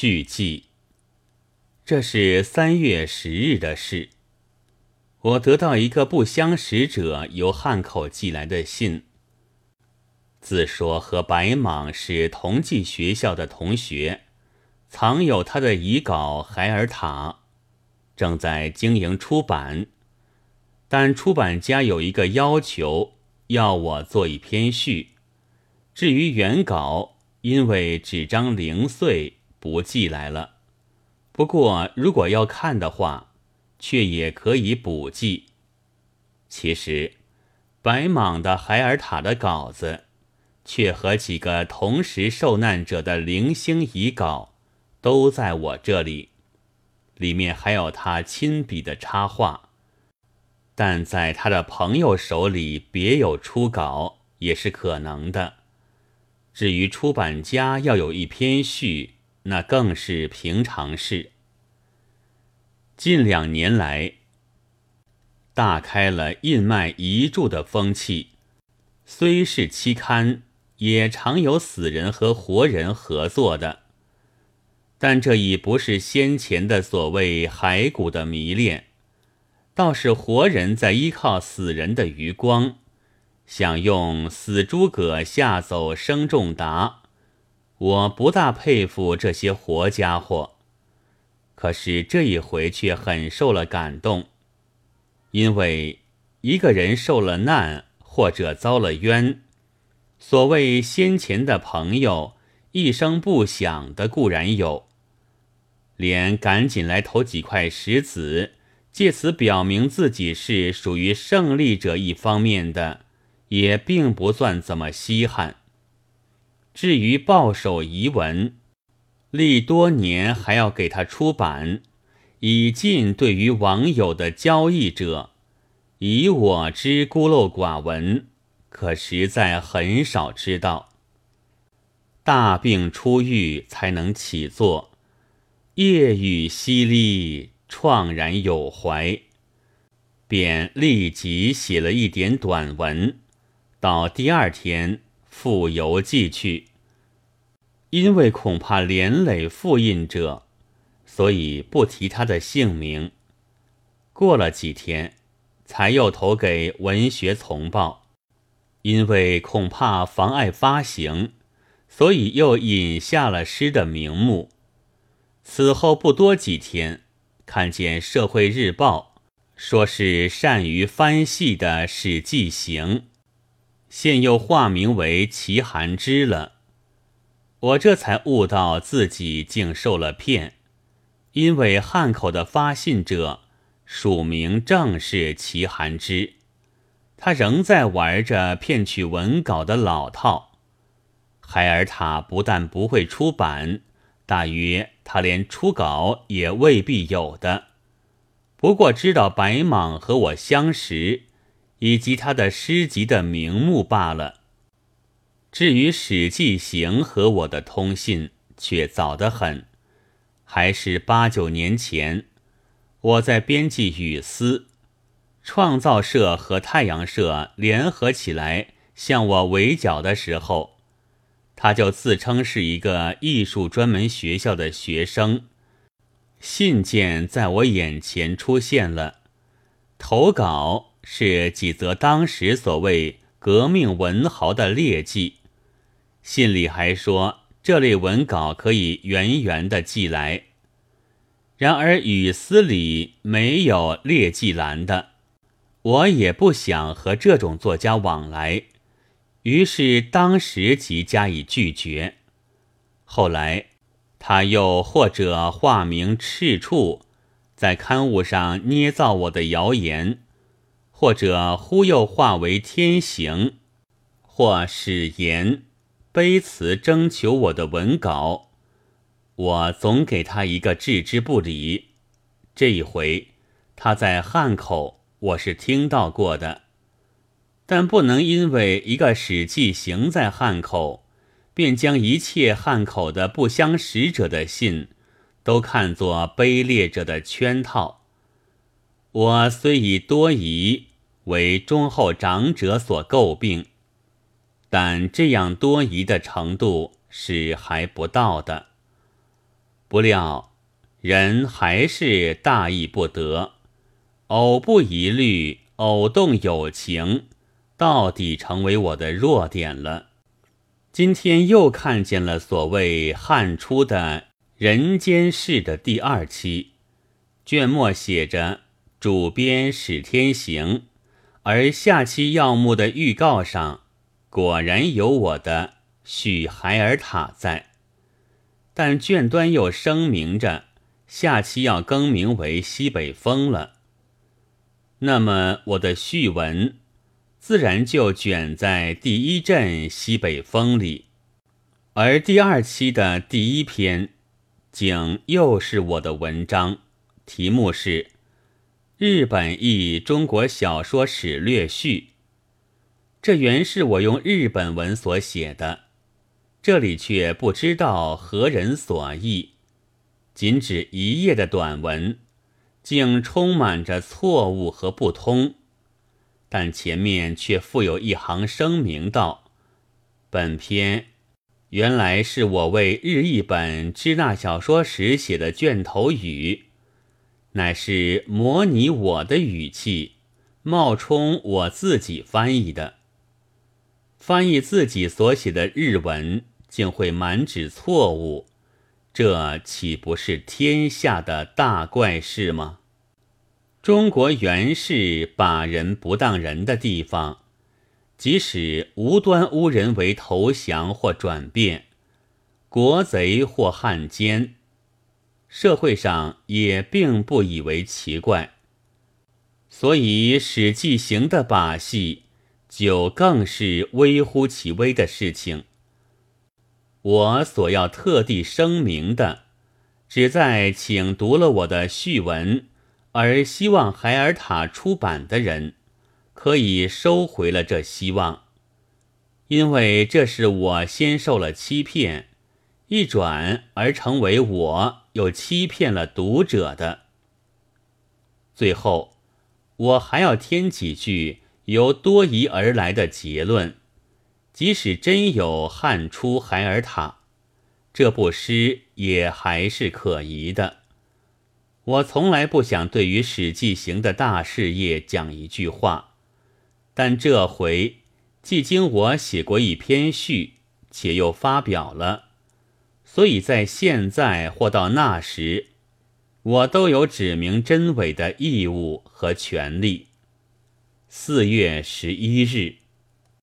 续记。这是三月十日的事。我得到一个不相识者由汉口寄来的信，自说和白蟒是同济学校的同学，藏有他的遗稿《海尔塔》，正在经营出版，但出版家有一个要求，要我做一篇序。至于原稿，因为纸张零碎，不寄来了。不过如果要看的话，却也可以补记。其实，白蟒的海尔塔的稿子，却和几个同时受难者的零星遗稿，都在我这里。里面还有他亲笔的插画，但在他的朋友手里别有初稿，也是可能的。至于出版家要有一篇序，那更是平常事。近两年来，大开了印卖遗著的风气。虽是期刊，也常有死人和活人合作的。但这已不是先前的所谓骸骨的迷恋，倒是活人在依靠死人的余光，想用死诸葛吓走生仲达。我不大佩服这些活家伙。可是这一回却很受了感动，因为一个人受了难或者遭了冤，所谓先前的朋友一声不响的固然有，连赶紧来投几块石子，借此表明自己是属于胜利者一方面的，也并不算怎么稀罕。至于报手遗文。历多年还要给他出版，以尽对于网友的交易者。以我之孤陋寡闻，可实在很少知道。大病初愈才能起作，夜雨淅沥，怆然有怀，便立即写了一点短文，到第二天复邮寄去。因为恐怕连累复印者，所以不提他的姓名。过了几天，才又投给《文学丛报》，因为恐怕妨碍发行，所以又引下了诗的名目。此后不多几天，看见《社会日报》说是善于翻戏的史记行，现又化名为齐寒之了。我这才悟到自己竟受了骗，因为汉口的发信者署名正是齐寒之，他仍在玩着骗取文稿的老套。海尔塔不但不会出版，大约他连初稿也未必有的。不过知道白蟒和我相识，以及他的诗集的名目罢了。至于史记行和我的通信，却早得很，还是八九年前，我在编辑《语丝》，创造社和太阳社联合起来向我围剿的时候，他就自称是一个艺术专门学校的学生，信件在我眼前出现了，投稿是几则当时所谓革命文豪的劣迹。信里还说，这类文稿可以源源的寄来。然而语丝里没有劣迹栏的，我也不想和这种作家往来，于是当时即加以拒绝。后来他又或者化名赤处，在刊物上捏造我的谣言，或者忽又化为天行，或使言。卑辞征求我的文稿，我总给他一个置之不理。这一回他在汉口，我是听到过的，但不能因为一个史记行在汉口，便将一切汉口的不相识者的信都看作卑劣者的圈套。我虽已多疑，为忠厚长者所诟病。但这样多疑的程度是还不到的。不料人还是大意不得，偶不疑虑，偶动有情，到底成为我的弱点了。今天又看见了所谓汉初的人间世的第二期，卷末写着主编史天行，而下期要目的预告上果然有我的许海尔塔在。但卷端又声明着，下期要更名为西北风了。那么我的序文自然就卷在第一阵西北风里，而第二期的第一篇，竟又是我的文章，题目是《日本译中国小说史略序》。这原是我用日本文所写的。这里却不知道何人所译，仅只一页的短文，竟充满着错误和不通。但前面却附有一行声明道：“本篇原来是我为日译本支那小说时写的卷头语，乃是模拟我的语气，冒充我自己翻译的。”翻译自己所写的日文，竟会满纸错误，这岂不是天下的大怪事吗？中国原是把人不当人的地方，即使无端污人为投降或转变，国贼或汉奸，社会上也并不以为奇怪。所以史记行的把戏。就更是微乎其微的事情。我所要特地声明的，只在请读了我的序文而希望海尔塔出版的人，可以收回了这希望，因为这是我先受了欺骗，一转而成为我又欺骗了读者的。最后，我还要添几句。由多疑而来的结论，即使真有汉初海尔塔，这部诗也还是可疑的。我从来不想对于史记行的大事业讲一句话，但这回既经我写过一篇序，且又发表了，所以在现在或到那时，我都有指明真伪的义务和权利。四月十一日。